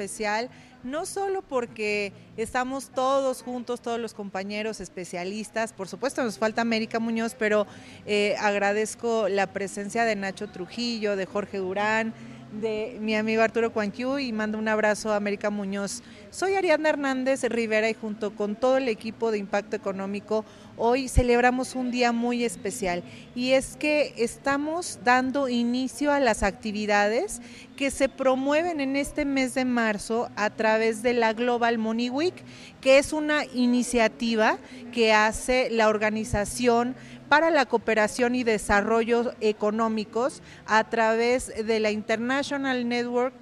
Especial, no solo porque estamos todos juntos, todos los compañeros especialistas, por supuesto nos falta América Muñoz, pero eh, agradezco la presencia de Nacho Trujillo, de Jorge Durán, de mi amigo Arturo Cuanquiu y mando un abrazo a América Muñoz. Soy Ariadna Hernández Rivera y junto con todo el equipo de Impacto Económico hoy celebramos un día muy especial y es que estamos dando inicio a las actividades que se promueven en este mes de marzo a través de la Global Money Week, que es una iniciativa que hace la organización para la cooperación y desarrollo económicos a través de la International Network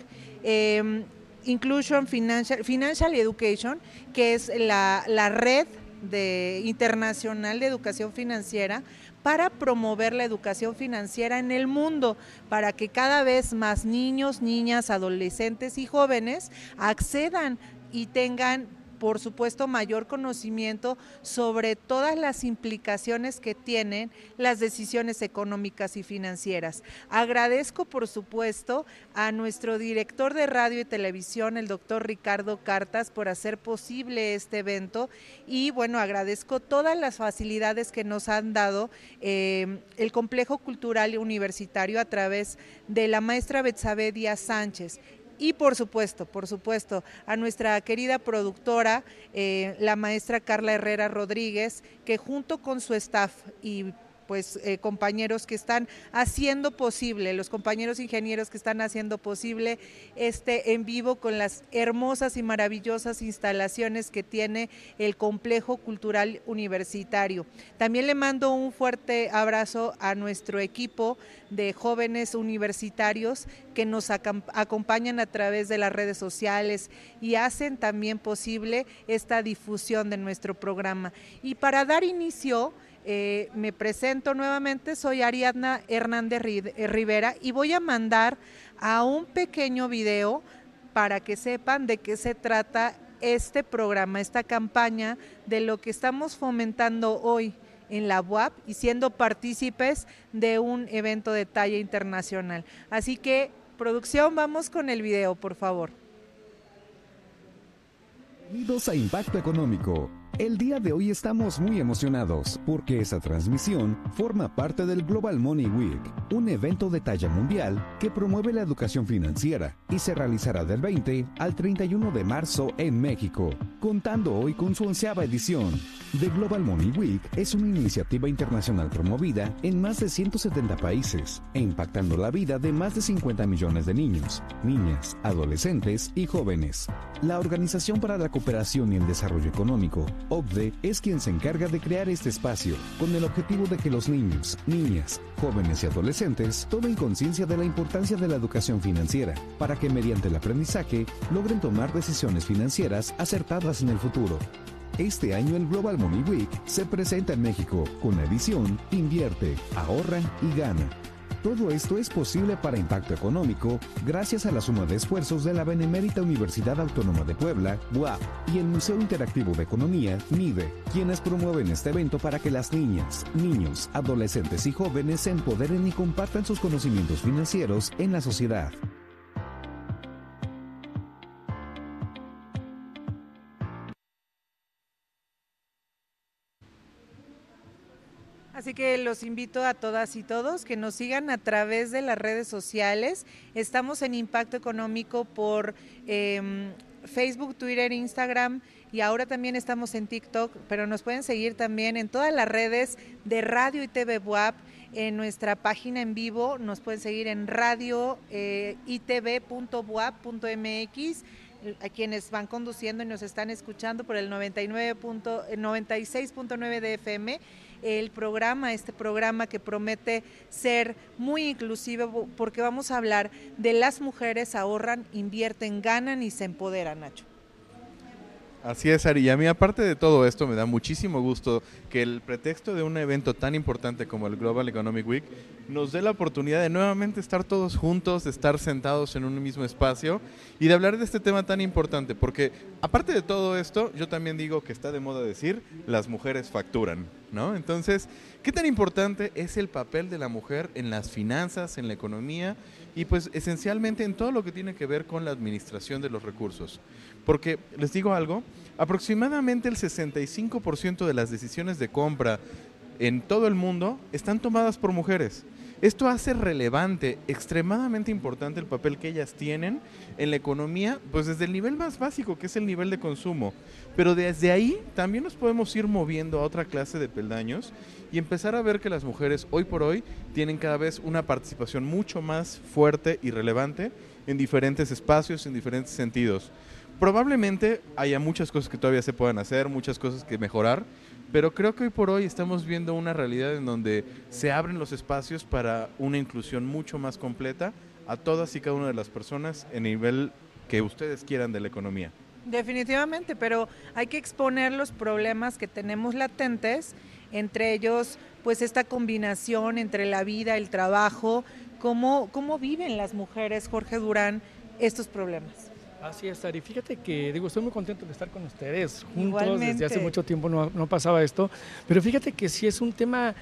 em, Inclusion Financial, Financial Education, que es la, la red de, internacional de educación financiera para promover la educación financiera en el mundo, para que cada vez más niños, niñas, adolescentes y jóvenes accedan y tengan por supuesto, mayor conocimiento sobre todas las implicaciones que tienen las decisiones económicas y financieras. Agradezco, por supuesto, a nuestro director de radio y televisión, el doctor Ricardo Cartas, por hacer posible este evento y, bueno, agradezco todas las facilidades que nos han dado eh, el Complejo Cultural Universitario a través de la maestra Betsabe Díaz Sánchez y por supuesto, por supuesto, a nuestra querida productora, eh, la maestra Carla Herrera Rodríguez, que junto con su staff y pues eh, compañeros que están haciendo posible, los compañeros ingenieros que están haciendo posible este en vivo con las hermosas y maravillosas instalaciones que tiene el complejo cultural universitario. También le mando un fuerte abrazo a nuestro equipo de jóvenes universitarios que nos acompañan a través de las redes sociales y hacen también posible esta difusión de nuestro programa. Y para dar inicio, eh, me presento nuevamente, soy Ariadna Hernández eh, Rivera y voy a mandar a un pequeño video para que sepan de qué se trata este programa, esta campaña de lo que estamos fomentando hoy en la UAP y siendo partícipes de un evento de talla internacional. Así que, producción, vamos con el video, por favor. Bienvenidos a Impacto Económico el día de hoy estamos muy emocionados porque esa transmisión forma parte del Global Money Week, un evento de talla mundial que promueve la educación financiera y se realizará del 20 al 31 de marzo en México, contando hoy con su onceava edición. The Global Money Week es una iniciativa internacional promovida en más de 170 países e impactando la vida de más de 50 millones de niños, niñas, adolescentes y jóvenes. La Organización para la Cooperación y el Desarrollo Económico OCDE es quien se encarga de crear este espacio con el objetivo de que los niños, niñas, jóvenes y adolescentes tomen conciencia de la importancia de la educación financiera para que mediante el aprendizaje logren tomar decisiones financieras acertadas en el futuro. Este año el Global Money Week se presenta en México con la edición Invierte, ahorra y gana todo esto es posible para impacto económico gracias a la suma de esfuerzos de la Benemérita Universidad Autónoma de Puebla, BUAP, y el Museo Interactivo de Economía, MIDE, quienes promueven este evento para que las niñas, niños, adolescentes y jóvenes se empoderen y compartan sus conocimientos financieros en la sociedad. Así que los invito a todas y todos que nos sigan a través de las redes sociales. Estamos en Impacto Económico por em, Facebook, Twitter, Instagram y ahora también estamos en TikTok, pero nos pueden seguir también en todas las redes de Radio y TV WAP, en nuestra página en vivo, nos pueden seguir en radio eh, a quienes van conduciendo y nos están escuchando por el 99 96.9 de FM el programa, este programa que promete ser muy inclusivo porque vamos a hablar de las mujeres ahorran, invierten, ganan y se empoderan, Nacho. Así es, Ari. Y a mí, aparte de todo esto, me da muchísimo gusto que el pretexto de un evento tan importante como el Global Economic Week nos dé la oportunidad de nuevamente estar todos juntos, de estar sentados en un mismo espacio y de hablar de este tema tan importante. Porque, aparte de todo esto, yo también digo que está de moda decir, las mujeres facturan, ¿no? Entonces, ¿qué tan importante es el papel de la mujer en las finanzas, en la economía y pues esencialmente en todo lo que tiene que ver con la administración de los recursos? Porque les digo algo, aproximadamente el 65% de las decisiones de compra en todo el mundo están tomadas por mujeres. Esto hace relevante, extremadamente importante el papel que ellas tienen en la economía, pues desde el nivel más básico, que es el nivel de consumo. Pero desde ahí también nos podemos ir moviendo a otra clase de peldaños y empezar a ver que las mujeres hoy por hoy tienen cada vez una participación mucho más fuerte y relevante en diferentes espacios, en diferentes sentidos. Probablemente haya muchas cosas que todavía se puedan hacer, muchas cosas que mejorar, pero creo que hoy por hoy estamos viendo una realidad en donde se abren los espacios para una inclusión mucho más completa a todas y cada una de las personas en nivel que ustedes quieran de la economía. Definitivamente, pero hay que exponer los problemas que tenemos latentes, entre ellos pues esta combinación entre la vida, el trabajo, cómo, cómo viven las mujeres, Jorge Durán, estos problemas. Así es, Ari. Fíjate que, digo, estoy muy contento de estar con ustedes juntos. Desde hace mucho tiempo no, no pasaba esto. Pero fíjate que sí es un tema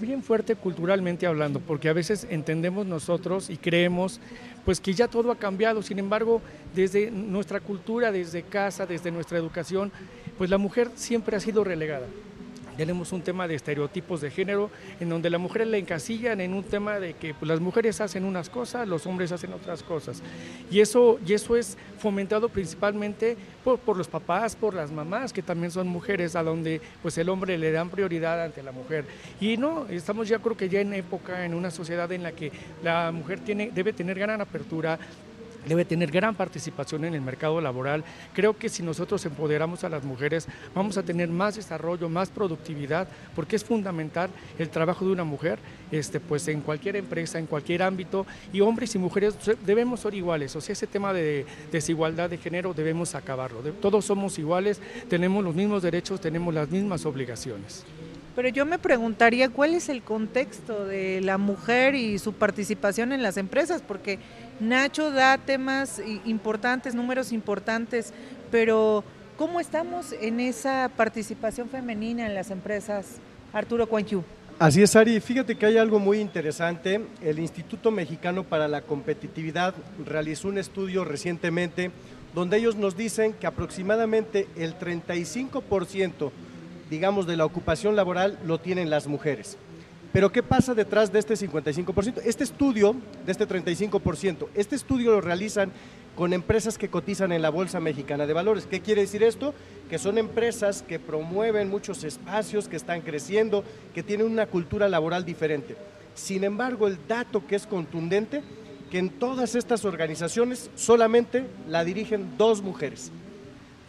bien fuerte culturalmente hablando, porque a veces entendemos nosotros y creemos pues que ya todo ha cambiado. Sin embargo, desde nuestra cultura, desde casa, desde nuestra educación, pues la mujer siempre ha sido relegada tenemos un tema de estereotipos de género, en donde la mujer la encasillan en un tema de que pues, las mujeres hacen unas cosas, los hombres hacen otras cosas. Y eso, y eso es fomentado principalmente por, los papás, por las mamás, que también son mujeres, a donde pues el hombre le dan prioridad ante la mujer. Y no, estamos ya creo que ya en época, en una sociedad en la que la mujer tiene, debe tener gran apertura, debe tener gran participación en el mercado laboral. Creo que si nosotros empoderamos a las mujeres, vamos a tener más desarrollo, más productividad, porque es fundamental el trabajo de una mujer, este, pues en cualquier empresa, en cualquier ámbito, y hombres y mujeres debemos ser iguales. O sea, ese tema de desigualdad de género debemos acabarlo. Todos somos iguales, tenemos los mismos derechos, tenemos las mismas obligaciones. Pero yo me preguntaría cuál es el contexto de la mujer y su participación en las empresas, porque Nacho da temas importantes, números importantes, pero ¿cómo estamos en esa participación femenina en las empresas, Arturo Cuanchu? Así es, Ari. Fíjate que hay algo muy interesante. El Instituto Mexicano para la Competitividad realizó un estudio recientemente donde ellos nos dicen que aproximadamente el 35% digamos, de la ocupación laboral lo tienen las mujeres. Pero ¿qué pasa detrás de este 55%? Este estudio, de este 35%, este estudio lo realizan con empresas que cotizan en la Bolsa Mexicana de Valores. ¿Qué quiere decir esto? Que son empresas que promueven muchos espacios, que están creciendo, que tienen una cultura laboral diferente. Sin embargo, el dato que es contundente, que en todas estas organizaciones solamente la dirigen dos mujeres.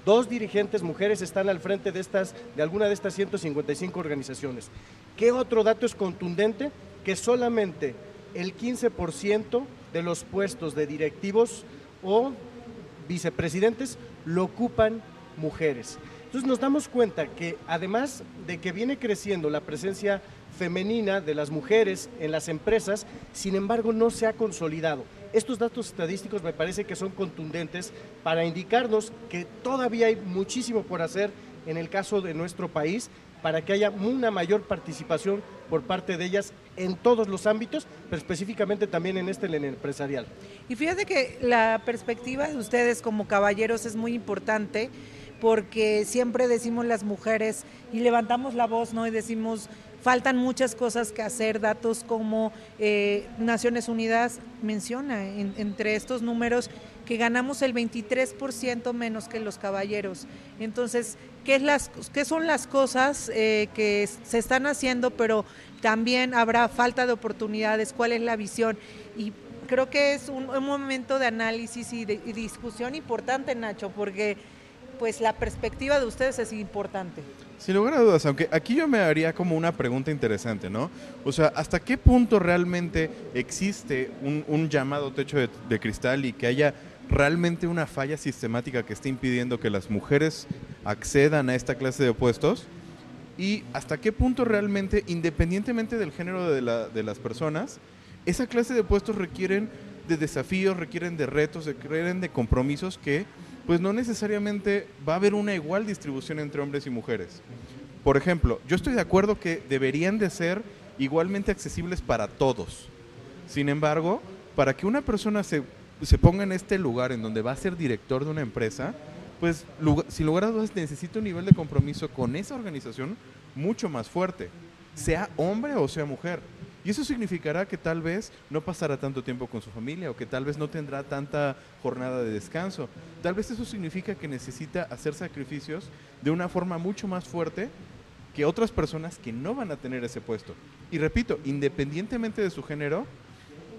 Dos dirigentes mujeres están al frente de, estas, de alguna de estas 155 organizaciones. ¿Qué otro dato es contundente? Que solamente el 15% de los puestos de directivos o vicepresidentes lo ocupan mujeres. Entonces nos damos cuenta que además de que viene creciendo la presencia femenina de las mujeres en las empresas, sin embargo no se ha consolidado. Estos datos estadísticos me parece que son contundentes para indicarnos que todavía hay muchísimo por hacer en el caso de nuestro país para que haya una mayor participación por parte de ellas en todos los ámbitos, pero específicamente también en este, en el empresarial. Y fíjate que la perspectiva de ustedes como caballeros es muy importante porque siempre decimos las mujeres y levantamos la voz, ¿no? Y decimos, Faltan muchas cosas que hacer, datos como eh, Naciones Unidas menciona entre estos números que ganamos el 23% menos que los caballeros. Entonces, ¿qué, es las, qué son las cosas eh, que se están haciendo, pero también habrá falta de oportunidades? ¿Cuál es la visión? Y creo que es un, momento de análisis y de discusión importante, Nacho, porque pues la perspectiva de ustedes es importante. Sin lugar a dudas, aunque aquí yo me haría como una pregunta interesante, ¿no? O sea, ¿hasta qué punto realmente existe un, llamado techo de, cristal y que haya realmente una falla sistemática que esté impidiendo que las mujeres accedan a esta clase de puestos y hasta qué punto realmente, independientemente del género de, de las personas, esa clase de puestos requieren de desafíos, requieren de retos, requieren de compromisos que pues no necesariamente va a haber una igual distribución entre hombres y mujeres. Por ejemplo, yo estoy de acuerdo que deberían de ser igualmente accesibles para todos. Sin embargo, para que una persona se, se ponga en este lugar en donde va a ser director de una empresa, pues sin lugar a dudas necesita un nivel de compromiso con esa organización mucho más fuerte, sea hombre o sea mujer. Y eso significará que tal vez no pasará tanto tiempo con su familia o que tal vez no tendrá tanta jornada de descanso. Tal vez eso significa que necesita hacer sacrificios de una forma mucho más fuerte que otras personas que no van a tener ese puesto. Y repito, independientemente de su género,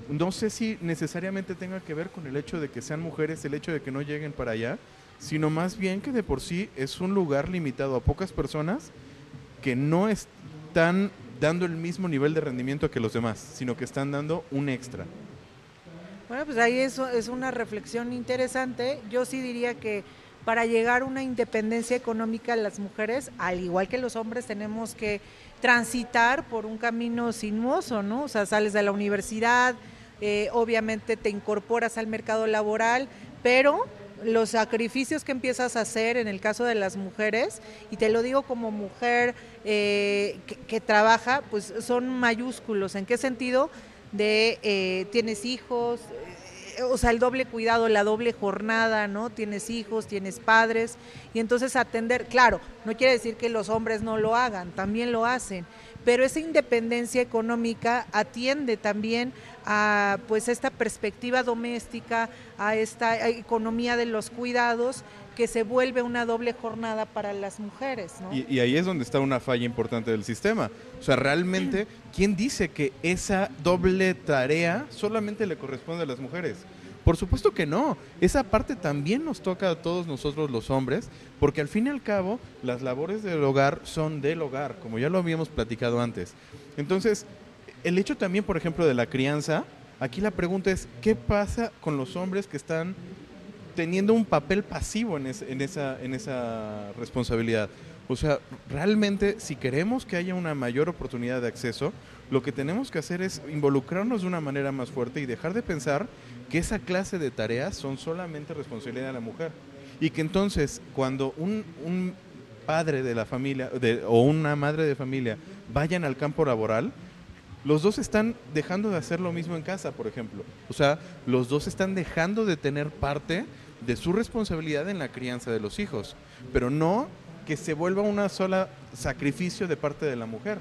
no sé si necesariamente tenga que ver con el hecho de que sean mujeres, el hecho de que no lleguen para allá, sino más bien que de por sí es un lugar limitado a pocas personas que no están dando el mismo nivel de rendimiento que los demás, sino que están dando un extra. Bueno, pues ahí eso es una reflexión interesante. Yo sí diría que para llegar a una independencia económica las mujeres, al igual que los hombres, tenemos que transitar por un camino sinuoso, ¿no? O sea, sales de la universidad, eh, obviamente te incorporas al mercado laboral, pero los sacrificios que empiezas a hacer en el caso de las mujeres, y te lo digo como mujer eh, que, trabaja, pues son mayúsculos. ¿En qué sentido? De eh, tienes hijos, eh, o sea, el doble cuidado, la doble jornada, ¿no? Tienes hijos, tienes padres, y entonces atender, claro, no quiere decir que los hombres no lo hagan, también lo hacen, pero esa independencia económica atiende también a pues esta perspectiva doméstica, a esta economía de los cuidados que se vuelve una doble jornada para las mujeres. Y, ahí es donde está una falla importante del sistema. O sea, realmente, ¿quién dice que esa doble tarea solamente le corresponde a las mujeres? Por supuesto que no. Esa parte también nos toca a todos nosotros los hombres, porque al fin y al cabo las labores del hogar son del hogar, como ya lo habíamos platicado antes. Entonces, el hecho también, por ejemplo, de la crianza, aquí la pregunta es, ¿qué pasa con los hombres que están teniendo un papel pasivo en, esa, responsabilidad? O sea, realmente si queremos que haya una mayor oportunidad de acceso, lo que tenemos que hacer es involucrarnos de una manera más fuerte y dejar de pensar que esa clase de tareas son solamente responsabilidad de la mujer. Y que entonces cuando un, padre de la familia o una madre de familia vayan al campo laboral, los dos están dejando de hacer lo mismo en casa, por ejemplo. O sea, los dos están dejando de tener parte de su responsabilidad en la crianza de los hijos, pero no que se vuelva una sola sacrificio de parte de la mujer,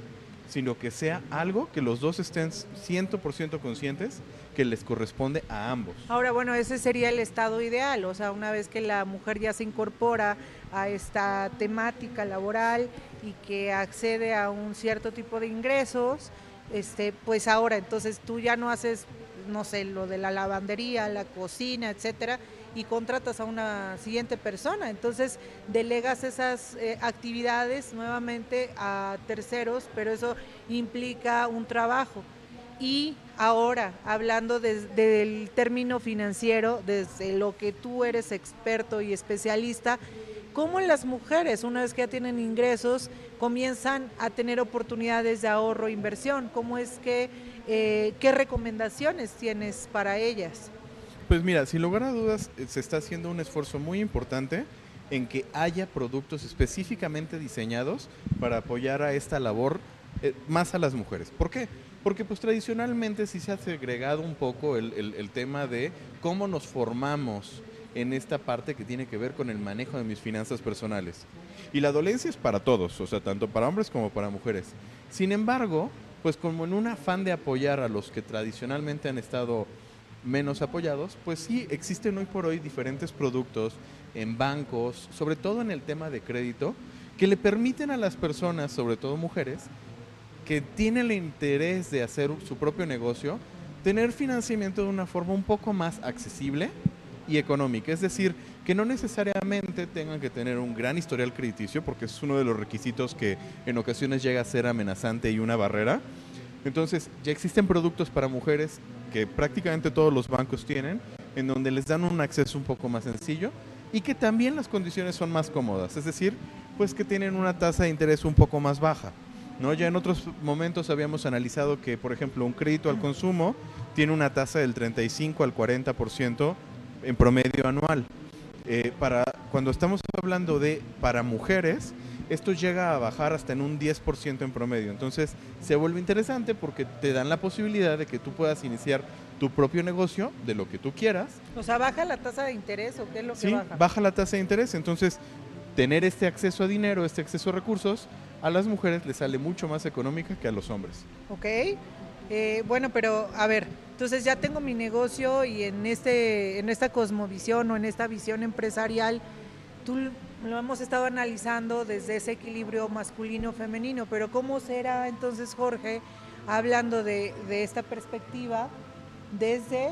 sino que sea algo que los dos estén 100% conscientes que les corresponde a ambos. Ahora, bueno, ese sería el estado ideal, o sea, una vez que la mujer ya se incorpora a esta temática laboral y que accede a un cierto tipo de ingresos, este, pues ahora entonces tú ya no haces, no sé, lo de la lavandería, la cocina, etcétera, y contratas a una siguiente persona. Entonces delegas esas eh, actividades nuevamente a terceros, pero eso implica un trabajo. Y ahora, hablando desde el término financiero, desde lo que tú eres experto y especialista, ¿cómo las mujeres, una vez que ya tienen ingresos, comienzan a tener oportunidades de ahorro e inversión? ¿Cómo es que, eh, qué recomendaciones tienes para ellas? Pues mira, sin lugar a dudas, eh, se está haciendo un esfuerzo muy importante en que haya productos específicamente diseñados para apoyar a esta labor eh, más a las mujeres. ¿Por qué? Porque pues tradicionalmente sí se ha segregado un poco el, el, tema de cómo nos formamos en esta parte que tiene que ver con el manejo de mis finanzas personales. Y la dolencia es para todos, o sea, tanto para hombres como para mujeres. Sin embargo, pues como en un afán de apoyar a los que tradicionalmente han estado menos apoyados, pues sí existen hoy por hoy diferentes productos en bancos, sobre todo en el tema de crédito, que le permiten a las personas, sobre todo mujeres, que tienen el interés de hacer su propio negocio, tener financiamiento de una forma un poco más accesible y económica. Es decir, que no necesariamente tengan que tener un gran historial crediticio, porque es uno de los requisitos que en ocasiones llega a ser amenazante y una barrera. Entonces, ya existen productos para mujeres que prácticamente todos los bancos tienen, en donde les dan un acceso un poco más sencillo y que también las condiciones son más cómodas, es decir, pues que tienen una tasa de interés un poco más baja. ¿no? Ya en otros momentos habíamos analizado que, por ejemplo, un crédito al consumo tiene una tasa del 35 al 40% en promedio anual. Eh, para, cuando estamos hablando de para mujeres, esto llega a bajar hasta en un 10% en promedio. Entonces se vuelve interesante porque te dan la posibilidad de que tú puedas iniciar tu propio negocio de lo que tú quieras. O sea, ¿baja la tasa de interés o qué es lo que sí, baja? la tasa de interés. Entonces, tener este acceso a dinero, este acceso a recursos, a las mujeres les sale mucho más económica que a los hombres. Ok. Eh, bueno, pero a ver, entonces ya tengo mi negocio y en, este, en esta cosmovisión o en esta visión empresarial, tú lo hemos estado analizando desde ese equilibrio masculino-femenino, pero ¿cómo será entonces, Jorge, hablando de, esta perspectiva desde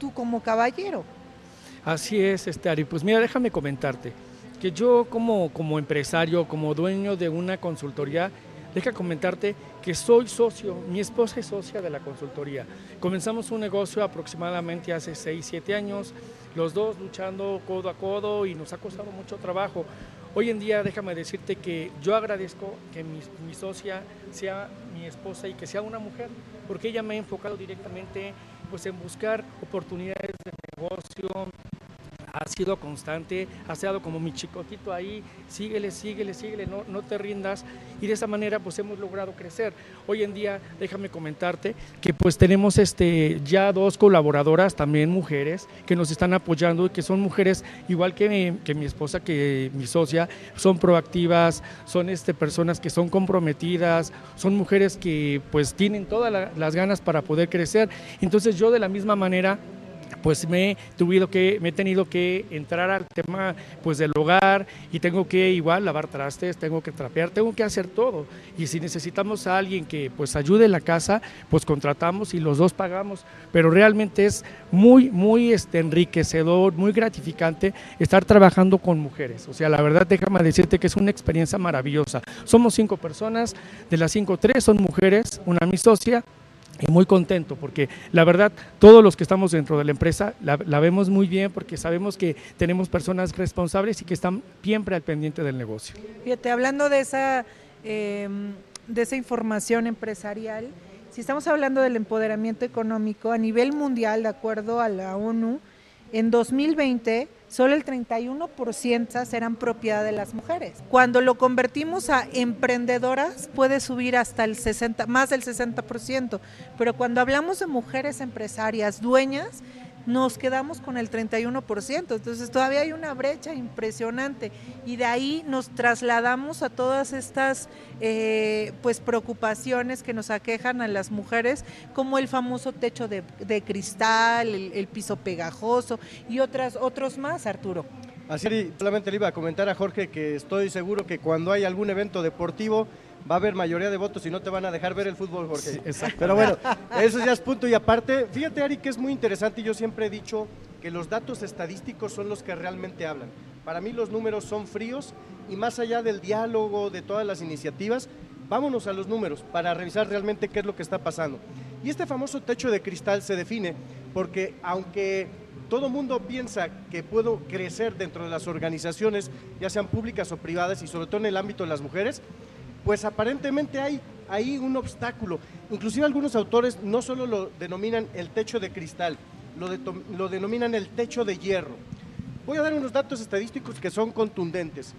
tú como caballero? Así es, Estari. Pues mira, déjame comentarte que yo como, como empresario, como dueño de una consultoría, deja comentarte que soy socio, mi esposa es socia de la consultoría. Comenzamos un negocio aproximadamente hace 6, 7 años, los dos luchando codo a codo y nos ha costado mucho trabajo. Hoy en día déjame decirte que yo agradezco que mi, socia sea mi esposa y que sea una mujer, porque ella me ha enfocado directamente pues, en buscar oportunidades de negocio, ha sido constante, ha estado como mi chicoquito ahí, síguele, síguele, síguele, no, no te rindas. Y de esa manera pues hemos logrado crecer. Hoy en día, déjame comentarte que pues tenemos este, ya dos colaboradoras, también mujeres, que nos están apoyando y que son mujeres igual que mi, que mi esposa, que mi socia, son proactivas, son este, personas que son comprometidas, son mujeres que pues tienen todas las ganas para poder crecer. Entonces yo de la misma manera pues me he, tenido que, me he tenido que entrar al tema pues del hogar y tengo que igual lavar trastes, tengo que trapear, tengo que hacer todo. Y si necesitamos a alguien que pues ayude en la casa, pues contratamos y los dos pagamos. Pero realmente es muy, muy este, enriquecedor, muy gratificante estar trabajando con mujeres. O sea, la verdad déjame decirte que es una experiencia maravillosa. Somos cinco personas, de las cinco, tres son mujeres, una mi socia, y muy contento porque la verdad todos los que estamos dentro de la empresa la, vemos muy bien porque sabemos que tenemos personas responsables y que están siempre al pendiente del negocio. Fíjate, hablando de esa, em, de esa información empresarial, si estamos hablando del empoderamiento económico a nivel mundial, de acuerdo a la ONU, en 2020 solo el 31% serán propiedad de las mujeres. Cuando lo convertimos a emprendedoras puede subir hasta el 60, más del 60%, pero cuando hablamos de mujeres empresarias dueñas, nos quedamos con el 31%, entonces todavía hay una brecha impresionante y de ahí nos trasladamos a todas estas eh, pues preocupaciones que nos aquejan a las mujeres, como el famoso techo de, cristal, el, piso pegajoso y otras, otros más, Arturo. Así solamente le iba a comentar a Jorge que estoy seguro que cuando hay algún evento deportivo va a haber mayoría de votos y no te van a dejar ver el fútbol, Jorge. Pero bueno, eso ya es punto y aparte. Fíjate, Ari, que es muy interesante y yo siempre he dicho que los datos estadísticos son los que realmente hablan. Para mí los números son fríos y más allá del diálogo, de todas las iniciativas, vámonos a los números para revisar realmente qué es lo que está pasando. Y este famoso techo de cristal se define porque aunque todo mundo piensa que puedo crecer dentro de las organizaciones, ya sean públicas o privadas, y sobre todo en el ámbito de las mujeres, pues aparentemente hay ahí un obstáculo. Inclusive algunos autores no solo lo denominan el techo de cristal, lo, denominan el techo de hierro. Voy a dar unos datos estadísticos que son contundentes.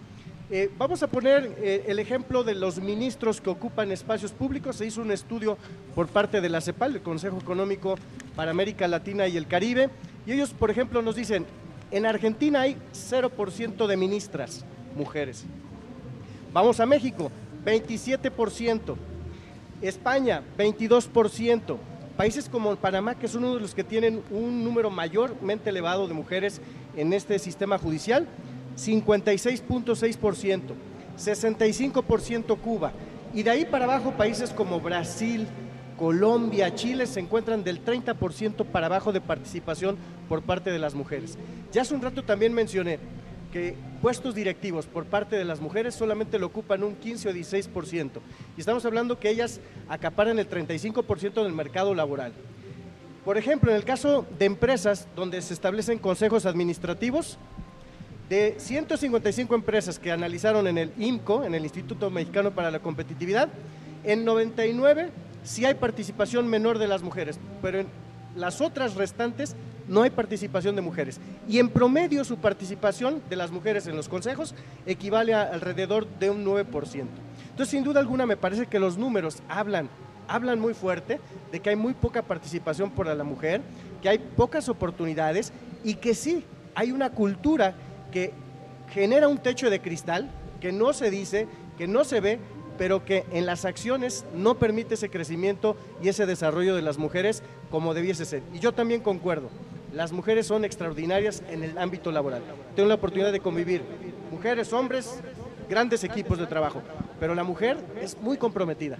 Eh, vamos a poner eh, el ejemplo de los ministros que ocupan espacios públicos. Se hizo un estudio por parte de la CEPAL, el Consejo Económico para América Latina y el Caribe, y ellos, por ejemplo, nos dicen, en Argentina hay 0% de ministras mujeres. Vamos a México, 27%. España, 22%. Países como Panamá, que es uno de los que tienen un número mayormente elevado de mujeres en este sistema judicial, 56.6%, 65% Cuba. Y de ahí para abajo países como Brasil, Colombia, Chile se encuentran del 30% para abajo de participación por parte de las mujeres. Ya hace un rato también mencioné que puestos directivos por parte de las mujeres solamente lo ocupan un 15 o 16%. Y estamos hablando que ellas acaparan el 35% del mercado laboral. Por ejemplo, en el caso de empresas donde se establecen consejos administrativos, De 155 empresas que analizaron en el IMCO, en el Instituto Mexicano para la Competitividad, en 99 sí hay participación menor de las mujeres, pero en las otras restantes no hay participación de mujeres. Y en promedio su participación de las mujeres en los consejos equivale a alrededor de un 9%. Entonces, sin duda alguna, me parece que los números hablan, hablan muy fuerte de que hay muy poca participación por la mujer, que hay pocas oportunidades y que sí, hay una cultura que genera un techo de cristal, que no se dice, que no se ve, pero que en las acciones no permite ese crecimiento y ese desarrollo de las mujeres como debiese ser. Y yo también concuerdo, las mujeres son extraordinarias en el ámbito laboral. Tengo la oportunidad de convivir, mujeres, hombres, grandes equipos de trabajo, pero la mujer es muy comprometida.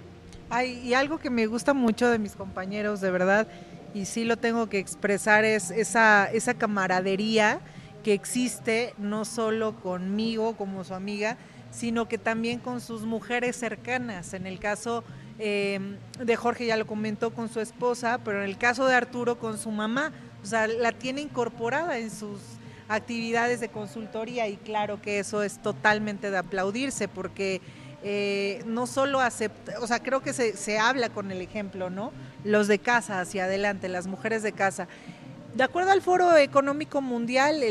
Ay, y algo que me gusta mucho de mis compañeros, de verdad, y sí lo tengo que expresar, es esa, esa camaradería que existe no solo conmigo como su amiga, sino que también con sus mujeres cercanas. En el caso em, de Jorge ya lo comentó con su esposa, pero en el caso de Arturo con su mamá, o sea, la tiene incorporada en sus actividades de consultoría y claro que eso es totalmente de aplaudirse porque eh, no solo acepta, o sea, creo que se, se habla con el ejemplo, ¿no? Los de casa hacia adelante, las mujeres de casa. De acuerdo al Foro Económico Mundial,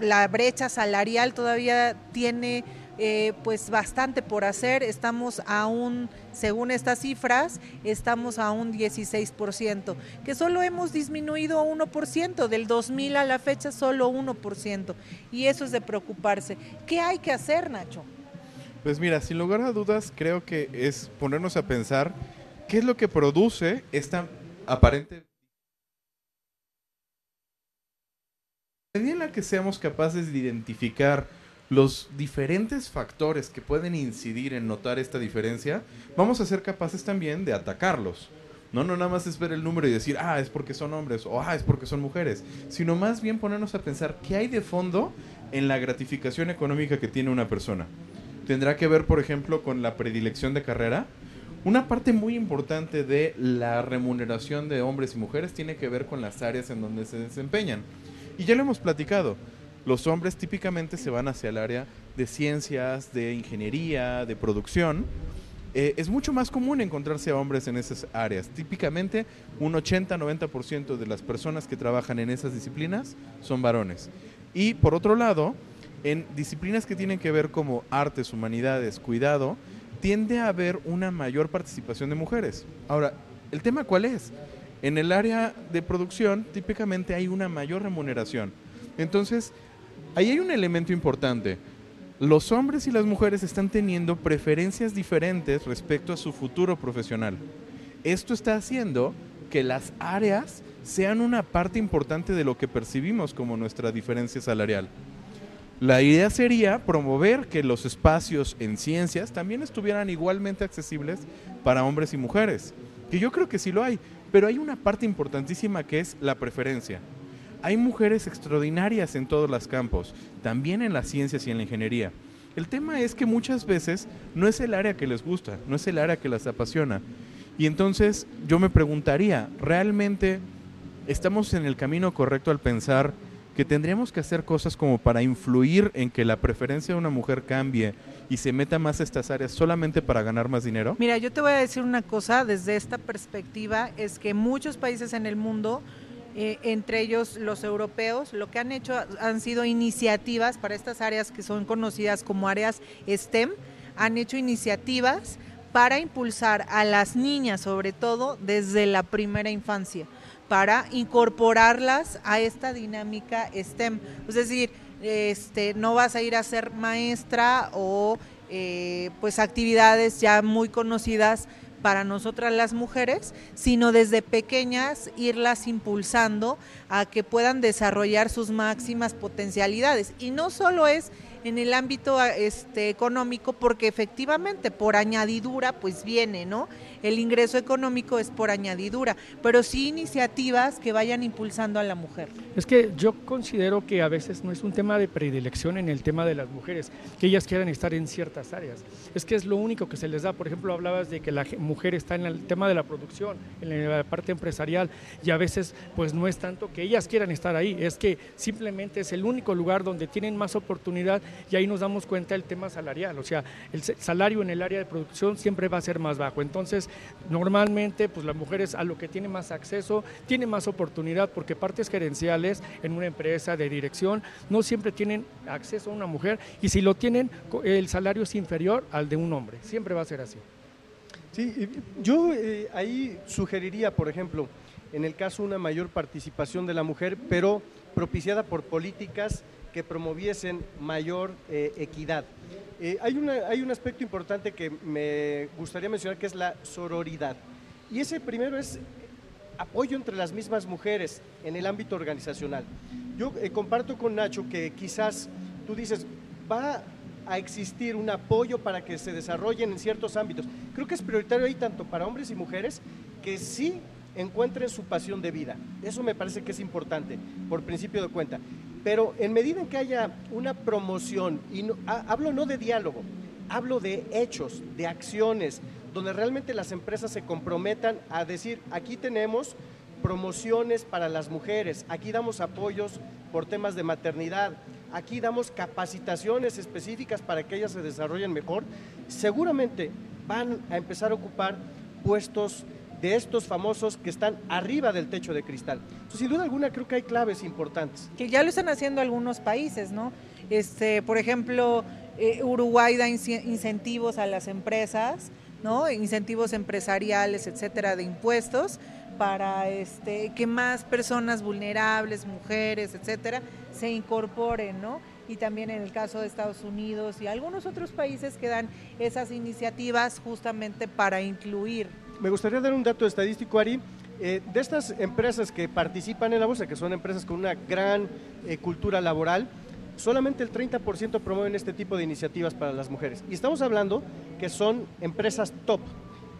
la brecha salarial todavía tiene eh, pues bastante por hacer. Estamos aún, según estas cifras, estamos a un 16%, que solo hemos disminuido a 1%, del 2000 a la fecha solo 1%, y eso es de preocuparse. ¿Qué hay que hacer, Nacho? Pues mira, sin lugar a dudas, creo que es ponernos a pensar qué es lo que produce esta aparente en la que seamos capaces de identificar los diferentes factores que pueden incidir en notar esta diferencia, vamos a ser capaces también de atacarlos. No, no nada más es ver el número y decir, ah, es porque son hombres o ah, es porque son mujeres, sino más bien ponernos a pensar qué hay de fondo en la gratificación económica que tiene una persona. Tendrá que ver, por ejemplo, con la predilección de carrera. Una parte muy importante de la remuneración de hombres y mujeres tiene que ver con las áreas en donde se desempeñan. Y ya lo hemos platicado los hombres típicamente se van hacia el área de ciencias, de ingeniería, de producción. Eh, es mucho más común encontrarse a hombres en esas áreas. Típicamente un 80-90% de las personas que trabajan en esas disciplinas son varones. Y por otro lado, en disciplinas que tienen que ver como artes, humanidades, cuidado, tiende a haber una mayor participación de mujeres. Ahora, ¿el tema cuál es? En el área de producción típicamente hay una mayor remuneración. Entonces, ahí hay un elemento importante. Los hombres y las mujeres están teniendo preferencias diferentes respecto a su futuro profesional. Esto está haciendo que las áreas sean una parte importante de lo que percibimos como nuestra diferencia salarial. La idea sería promover que los espacios en ciencias también estuvieran igualmente accesibles para hombres y mujeres, que yo creo que sí lo hay, pero hay una parte importantísima que es la preferencia. Hay mujeres extraordinarias en todos los campos, también en las ciencias y en la ingeniería. El tema es que muchas veces no es el área que les gusta, no es el área que las apasiona. Y entonces yo me preguntaría, ¿realmente estamos en el camino correcto al pensar que tendríamos que hacer cosas como para influir en que la preferencia de una mujer cambie y se meta más estas áreas solamente para ganar más dinero? Mira, yo te voy a decir una cosa desde esta perspectiva, es que muchos países en el mundo eh, entre ellos los europeos, lo que han hecho han sido iniciativas para estas áreas que son conocidas como áreas STEM, han hecho iniciativas para impulsar a las niñas, sobre todo desde la primera infancia, para incorporarlas a esta dinámica STEM. Es decir, este, no vas a ir a ser maestra o eh, pues actividades ya muy conocidas para nosotras las mujeres, sino desde pequeñas irlas impulsando a que puedan desarrollar sus máximas potencialidades. Y no solo es en el ámbito este, económico porque efectivamente por añadidura pues viene, ¿no? El ingreso económico es por añadidura, pero sí iniciativas que vayan impulsando a la mujer. Es que yo considero que a veces no es un tema de predilección en el tema de las mujeres, que ellas quieran estar en ciertas áreas. Es que es lo único que se les da. Por ejemplo, hablabas de que la mujer está en el tema de la producción, en la parte empresarial, y a veces pues no es tanto que ellas quieran estar ahí, es que simplemente es el único lugar donde tienen más oportunidad y ahí nos damos cuenta del tema salarial. O sea, el salario en el área de producción siempre va a ser más bajo. Entonces, Normalmente, pues las mujeres a lo que tienen más acceso, tienen más oportunidad, porque partes gerenciales en una empresa de dirección no siempre tienen acceso a una mujer y si lo tienen, el salario es inferior al de un hombre. Siempre va a ser así. Sí, yo eh, ahí sugeriría, por ejemplo, en el caso una mayor participación de la mujer, pero propiciada por políticas que promoviesen mayor eh, equidad. Eh, hay, hay un aspecto importante que me gustaría mencionar que es la sororidad. Y ese primero es apoyo entre las mismas mujeres en el ámbito organizacional. Yo eh, comparto con Nacho que quizás tú dices, va a existir un apoyo para que se desarrollen en ciertos ámbitos. Creo que es prioritario ahí tanto para hombres y mujeres que sí encuentren su pasión de vida. Eso me parece que es importante, por principio de cuenta. Pero en medida en que haya una promoción, y hablo no de diálogo, hablo de hechos, de acciones, donde realmente las empresas se comprometan a decir, aquí tenemos promociones para las mujeres, aquí damos apoyos por temas de maternidad, aquí damos capacitaciones específicas para que ellas se desarrollen mejor, seguramente van a empezar a ocupar puestos de estos famosos que están arriba del techo de cristal. sin duda alguna creo que hay claves importantes. Que ya lo están haciendo algunos países, ¿no? Este, por ejemplo, eh, Uruguay da incentivos a las empresas, ¿no? Incentivos empresariales, etcétera, de impuestos para este, que más personas vulnerables, mujeres, etcétera, se incorporen, ¿no? y también en el caso de Estados Unidos y algunos otros países que dan esas iniciativas justamente para incluir me gustaría dar un dato estadístico, Ari. Eh, de estas empresas que participan en la bolsa, que son empresas con una gran eh, cultura laboral, solamente el 30% promueven este tipo de iniciativas para las mujeres. Y estamos hablando que son empresas top,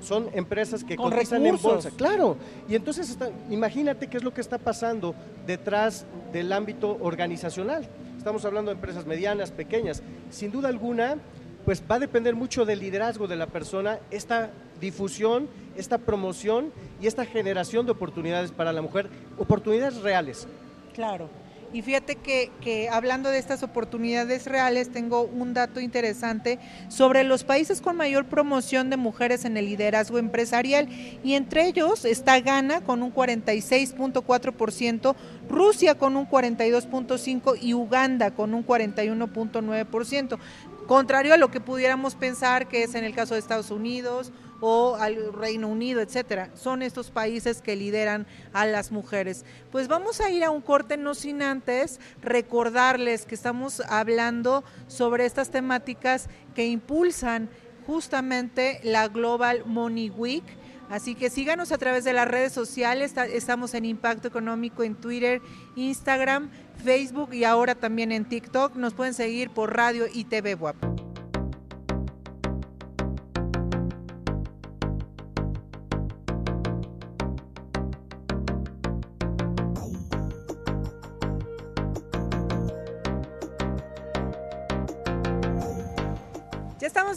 son empresas que cotizan en bolsa. Claro, y entonces imagínate qué es lo que está pasando detrás del ámbito organizacional. Estamos hablando de empresas medianas, pequeñas. Sin duda alguna, pues va a depender mucho del liderazgo de la persona esta difusión, esta promoción y esta generación de oportunidades para la mujer, oportunidades reales. Claro. Y fíjate que, hablando de estas oportunidades reales, tengo un dato interesante sobre los países con mayor promoción de mujeres en el liderazgo empresarial. Y entre ellos está Ghana con un 46.4%, Rusia con un 42.5% y Uganda con un 41.9%. Contrario a lo que pudiéramos pensar que es en el caso de Estados Unidos o al Reino Unido, etcétera. Son estos países que lideran a las mujeres. Pues vamos a ir a un corte, no sin antes recordarles que estamos hablando sobre estas temáticas que impulsan justamente la Global Money Week. Así que síganos a través de las redes sociales, estamos en Impacto Económico en Twitter, Instagram, Facebook y ahora también en TikTok. Nos pueden seguir por radio y TV WAP.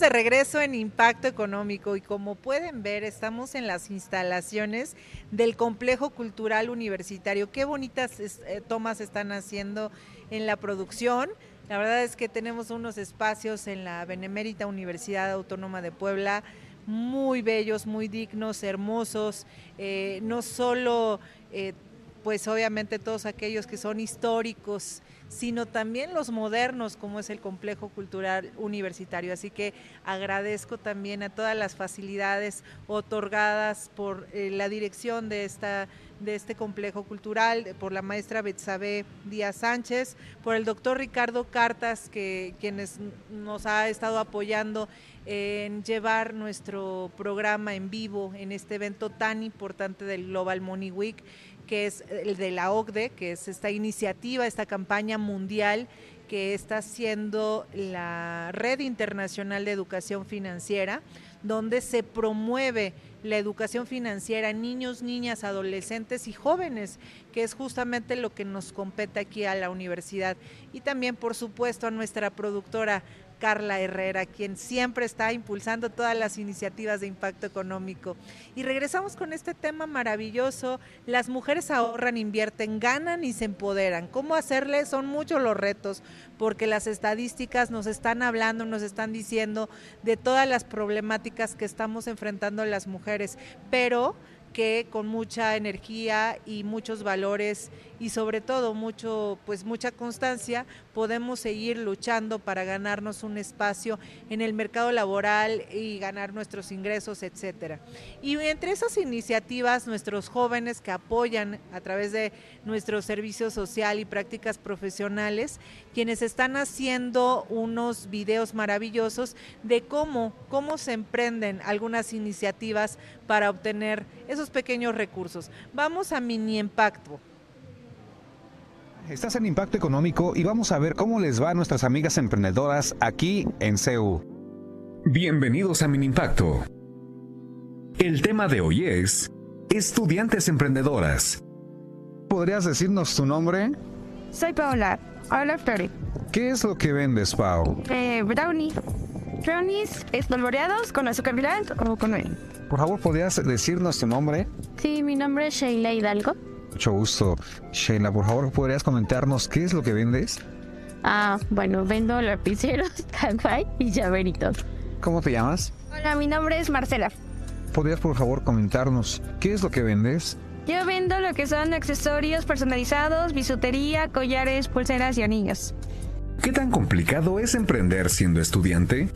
De regreso en Impacto Económico y como pueden ver estamos en las instalaciones del Complejo Cultural Universitario. Qué bonitas eh, tomas están haciendo en la producción. La verdad es que tenemos unos espacios en la Benemérita Universidad Autónoma de Puebla muy bellos, muy dignos, hermosos, eh, no solo eh, pues obviamente todos aquellos que son históricos, sino también los modernos, como es el complejo cultural universitario. Así que agradezco también a todas las facilidades otorgadas por eh, la dirección de esta de este complejo cultural, por la maestra Betsabe Díaz Sánchez, por el doctor Ricardo Cartas, que quienes nos ha estado apoyando en llevar nuestro programa en vivo en este evento tan importante del Global Money Week que es el de la OCDE, que es esta iniciativa, esta campaña mundial que está haciendo la Red Internacional de Educación Financiera, donde se promueve la educación financiera en niños, niñas, adolescentes y jóvenes, que es justamente lo que nos compete aquí a la universidad. Y también, por supuesto, a nuestra productora Carla Herrera, quien siempre está impulsando todas las iniciativas de impacto económico. Y regresamos con este tema maravilloso. Las mujeres ahorran, invierten, ganan y se empoderan. ¿Cómo hacerle? Son muchos los retos, porque las estadísticas nos están hablando, nos están diciendo de todas las problemáticas que estamos enfrentando las mujeres, pero que con mucha energía y muchos valores y sobre todo mucho pues mucha constancia podemos seguir luchando para ganarnos un espacio en el mercado laboral y ganar nuestros ingresos, etcétera. Y entre esas iniciativas nuestros jóvenes que apoyan a través de nuestro servicio social y prácticas profesionales, quienes están haciendo unos videos maravillosos de cómo cómo se emprenden algunas iniciativas para obtener esos pequeños recursos. Vamos a mini impacto. Estás en Impacto Económico y vamos a ver cómo les va a nuestras amigas emprendedoras aquí en CEU. Bienvenidos a Mini Impacto. El tema de hoy es Estudiantes Emprendedoras. ¿Podrías decirnos tu nombre? Soy Paola, Paola Flores. ¿Qué es lo que vendes, Pau? Eh, brownie. Brownies espolvoreados con azúcar blanco o con miel. Por favor, ¿podrías decirnos tu nombre? Sí, mi nombre es Sheila Hidalgo. Mucho gusto. Sheila, por favor, ¿podrías comentarnos qué es lo que vendes? Ah, bueno, vendo lapiceros, hi y llaveritos. ¿Cómo te llamas? Hola, mi nombre es Marcela. ¿Podrías, por favor, comentarnos qué es lo que vendes? Yo vendo lo que son accesorios personalizados, bisutería, collares, pulseras y anillos. ¿Qué tan complicado es emprender siendo estudiante?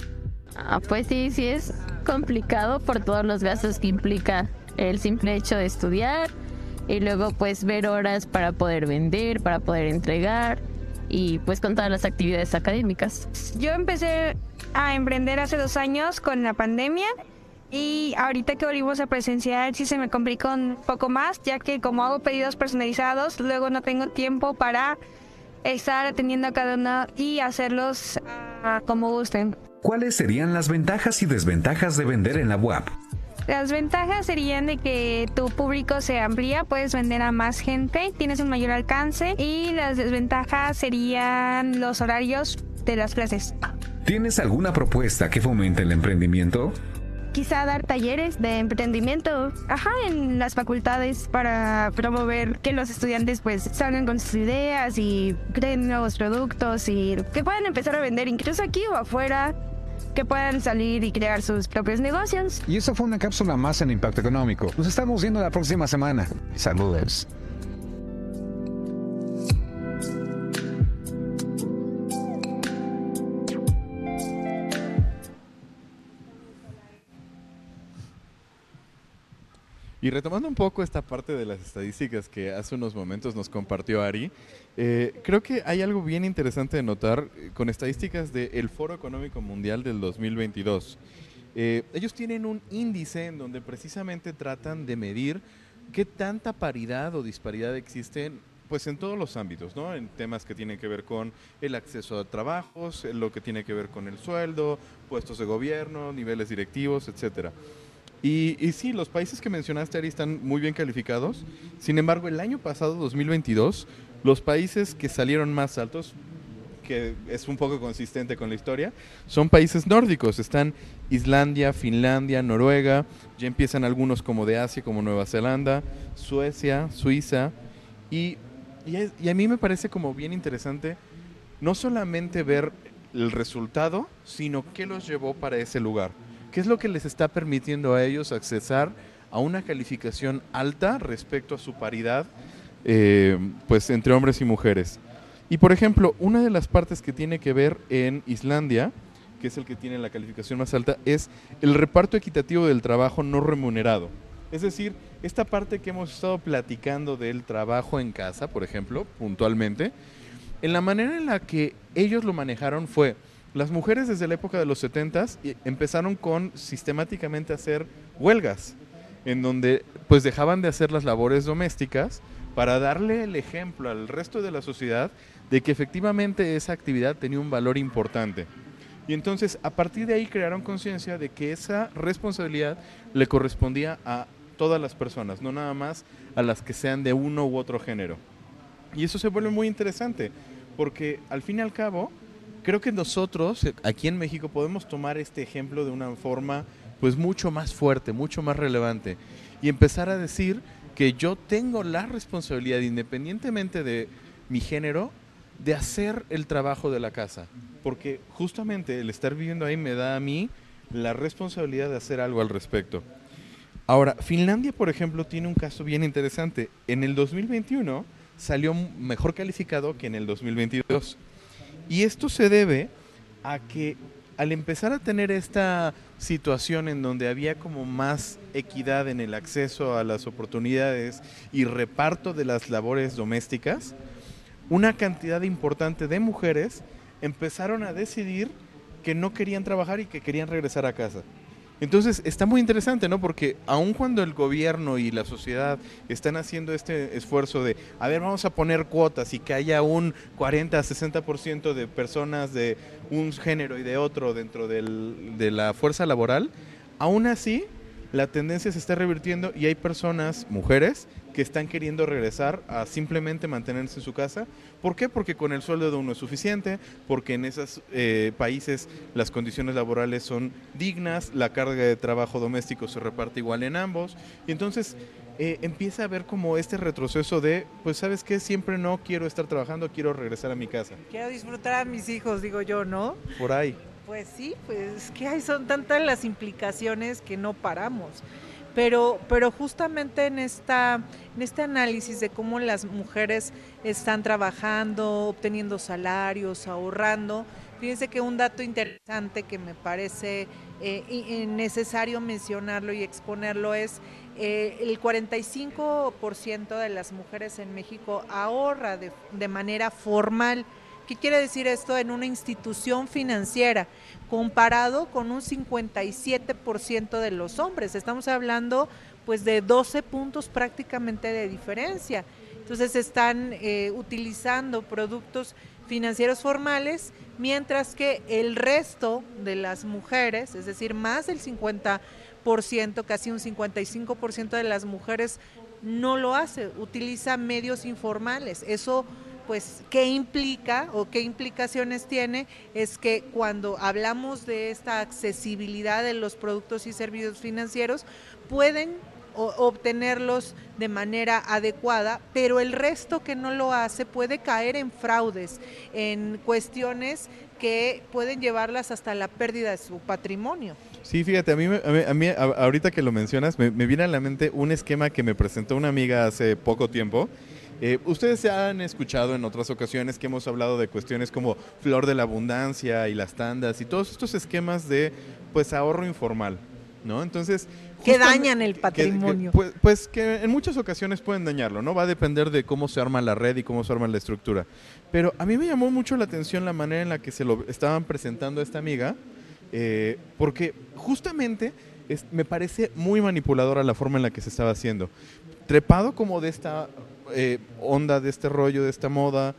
Ah, pues sí, sí es complicado por todos los gastos que implica el simple hecho de estudiar, y luego pues ver horas para poder vender, para poder entregar y pues con todas las actividades académicas. Yo empecé a emprender hace dos años con la pandemia y ahorita que volvimos a presenciar sí se me complicó un poco más ya que como hago pedidos personalizados luego no tengo tiempo para estar atendiendo a cada uno y hacerlos ah, como gusten. ¿Cuáles serían las ventajas y desventajas de vender en la web? Las ventajas serían de que tu público se amplía, puedes vender a más gente, tienes un mayor alcance y las desventajas serían los horarios de las clases. ¿Tienes alguna propuesta que fomente el emprendimiento? Quizá dar talleres de emprendimiento, ajá, en las facultades para promover que los estudiantes pues salgan con sus ideas y creen nuevos productos y que puedan empezar a vender incluso aquí o afuera que puedan salir y crear sus propios negocios. Y eso fue una cápsula más en Impacto Económico. Nos estamos viendo la próxima semana. Saludos. Y retomando un poco esta parte de las estadísticas que hace unos momentos nos compartió Ari, eh, creo que hay algo bien interesante de notar eh, con estadísticas del Foro Económico Mundial del 2022. Eh, ellos tienen un índice en donde precisamente tratan de medir qué tanta paridad o disparidad existen pues en todos los ámbitos, ¿no? En temas que tienen que ver con el acceso a trabajos, lo que tiene que ver con el sueldo, puestos de gobierno, niveles directivos, etcétera. Y, y, sí, los países que mencionaste, Ari, están muy bien calificados. Sin embargo, el año pasado, 2022, los países que salieron más altos, que es un poco consistente con la historia, son países nórdicos. Están Islandia, Finlandia, Noruega, ya empiezan algunos como de Asia, como Nueva Zelanda, Suecia, Suiza. Y, y a mí me parece como bien interesante no solamente ver el resultado, sino qué los llevó para ese lugar. ¿Qué es lo que les está permitiendo a ellos accesar a una calificación alta respecto a su paridad eh, pues entre hombres y mujeres? Y por ejemplo, una de las partes que tiene que ver en Islandia, que es el que tiene la calificación más alta, es el reparto equitativo del trabajo no remunerado. Es decir, esta parte que hemos estado platicando del trabajo en casa, por ejemplo, puntualmente, en la manera en la que ellos lo manejaron fue, las mujeres desde la época de los 70 empezaron con sistemáticamente hacer huelgas, en donde pues dejaban de hacer las labores domésticas para darle el ejemplo al resto de la sociedad de que efectivamente esa actividad tenía un valor importante. Y entonces a partir de ahí crearon conciencia de que esa responsabilidad le correspondía a todas las personas, no nada más a las que sean de uno u otro género. Y eso se vuelve muy interesante, porque al fin y al cabo, creo que nosotros aquí en México podemos tomar este ejemplo de una forma pues mucho más fuerte, mucho más relevante y empezar a decir que yo tengo la responsabilidad independientemente de mi género de hacer el trabajo de la casa, porque justamente el estar viviendo ahí me da a mí la responsabilidad de hacer algo al respecto. Ahora, Finlandia, por ejemplo, tiene un caso bien interesante. En el 2021 salió mejor calificado que en el 2022. Y esto se debe a que al empezar a tener esta situación en donde había como más equidad en el acceso a las oportunidades y reparto de las labores domésticas, una cantidad importante de mujeres empezaron a decidir que no querían trabajar y que querían regresar a casa. Entonces está muy interesante, ¿no? Porque aun cuando el gobierno y la sociedad están haciendo este esfuerzo de, a ver, vamos a poner cuotas y que haya un 40, 60% de personas de un género y de otro dentro de la fuerza laboral, aún así la tendencia se está revirtiendo y hay personas, mujeres, que están queriendo regresar a simplemente mantenerse en su casa. ¿Por qué? Porque con el sueldo de uno es suficiente, porque en esos eh, países las condiciones laborales son dignas, la carga de trabajo doméstico se reparte igual en ambos, y entonces eh, empieza a haber como este retroceso de, pues sabes qué, siempre no quiero estar trabajando, quiero regresar a mi casa. Quiero disfrutar a mis hijos, digo yo, ¿no? Por ahí. Pues sí, pues que hay, son tantas las implicaciones que no paramos. Pero, pero justamente en, esta, en este análisis de cómo las mujeres están trabajando, obteniendo salarios, ahorrando, fíjense que un dato interesante que me parece eh, necesario mencionarlo y exponerlo es eh, el 45% de las mujeres en México ahorra de, de manera formal ¿Qué quiere decir esto en una institución financiera? Comparado con un 57% de los hombres. Estamos hablando pues de 12 puntos prácticamente de diferencia. Entonces están eh, utilizando productos financieros formales, mientras que el resto de las mujeres, es decir, más del 50%, casi un 55% de las mujeres no lo hace, utiliza medios informales. Eso pues, ¿qué implica o qué implicaciones tiene? Es que cuando hablamos de esta accesibilidad de los productos y servicios financieros, pueden obtenerlos de manera adecuada, pero el resto que no lo hace puede caer en fraudes, en cuestiones que pueden llevarlas hasta la pérdida de su patrimonio. Sí, fíjate, a mí, a mí, ahorita que lo mencionas, me, me, viene a la mente un esquema que me presentó una amiga hace poco tiempo eh, ustedes se han escuchado en otras ocasiones que hemos hablado de cuestiones como flor de la abundancia y las tandas y todos estos esquemas de pues ahorro informal, ¿no? Entonces que dañan el patrimonio. pues, pues, que en muchas ocasiones pueden dañarlo, ¿no? Va a depender de cómo se arma la red y cómo se arma la estructura. Pero a mí me llamó mucho la atención la manera en la que se lo estaban presentando a esta amiga, eh, porque justamente me parece muy manipuladora la forma en la que se estaba haciendo. Trepado como de esta eh, onda, de este rollo, de esta moda,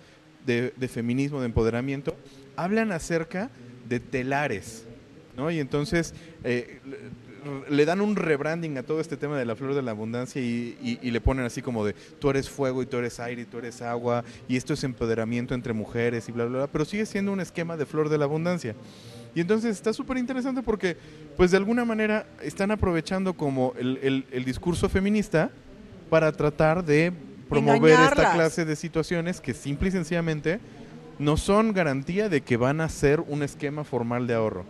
de, feminismo, de empoderamiento, hablan acerca de telares, ¿no? Y entonces eh, le dan un rebranding a todo este tema de la flor de la abundancia y, le ponen así como de tú eres fuego y tú eres aire y tú eres agua y esto es empoderamiento entre mujeres y bla, bla, bla, pero sigue siendo un esquema de flor de la abundancia. Y entonces está súper interesante porque, pues de alguna manera, están aprovechando como el, el, discurso feminista para tratar de promover esta clase de situaciones que simple y sencillamente no son garantía de que van a ser un esquema formal de ahorro.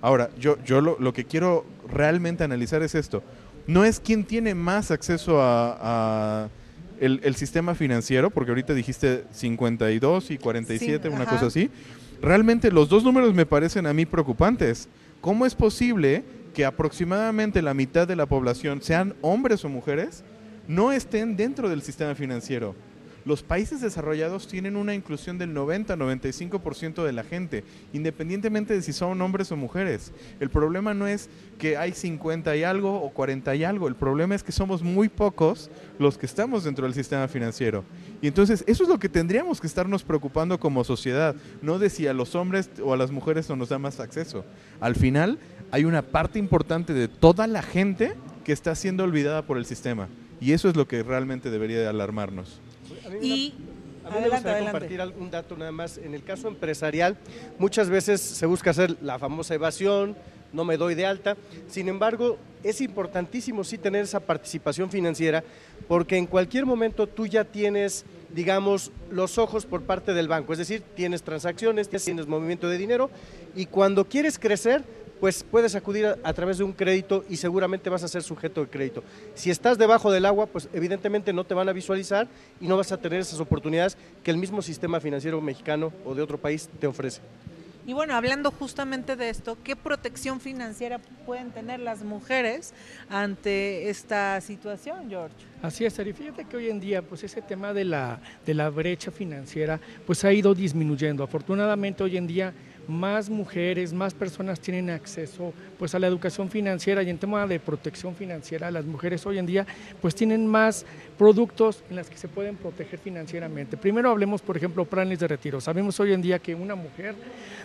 Ahora, yo, yo lo, lo que quiero realmente analizar es esto. No es quién tiene más acceso a, el, el, sistema financiero, porque ahorita dijiste 52 y 47, una cosa así realmente los dos números me parecen a mí preocupantes. ¿Cómo es posible que aproximadamente la mitad de la población, sean hombres o mujeres, no estén dentro del sistema financiero? Los países desarrollados tienen una inclusión del 90-95% de la gente, independientemente de si son hombres o mujeres. El problema no es que hay 50 y algo o 40 y algo, el problema es que somos muy pocos los que estamos dentro del sistema financiero. Y entonces eso es lo que tendríamos que estarnos preocupando como sociedad, no de si a los hombres o a las mujeres no nos da más acceso. Al final hay una parte importante de toda la gente que está siendo olvidada por el sistema. Y eso es lo que realmente debería de alarmarnos. Y a mí me gustaría compartir un dato nada más. En el caso empresarial, muchas veces se busca hacer la famosa evasión, no me doy de alta. Sin embargo, es importantísimo sí tener esa participación financiera porque en cualquier momento tú ya tienes, digamos, los ojos por parte del banco. Es decir, tienes transacciones, tienes movimiento de dinero y cuando quieres crecer, pues puedes acudir a, través de un crédito y seguramente vas a ser sujeto de crédito. Si estás debajo del agua, pues evidentemente no te van a visualizar y no vas a tener esas oportunidades que el mismo sistema financiero mexicano o de otro país te ofrece. Y bueno, hablando justamente de esto, ¿qué protección financiera pueden tener las mujeres ante esta situación, George? Así es, y fíjate que hoy en día, pues ese tema de la, de la brecha financiera, pues ha ido disminuyendo. Afortunadamente hoy en día más mujeres, más personas tienen acceso pues a la educación financiera y en tema de protección financiera, las mujeres hoy en día pues tienen más productos en las que se pueden proteger financieramente. Primero hablemos, por ejemplo, planes de retiro. Sabemos hoy en día que una mujer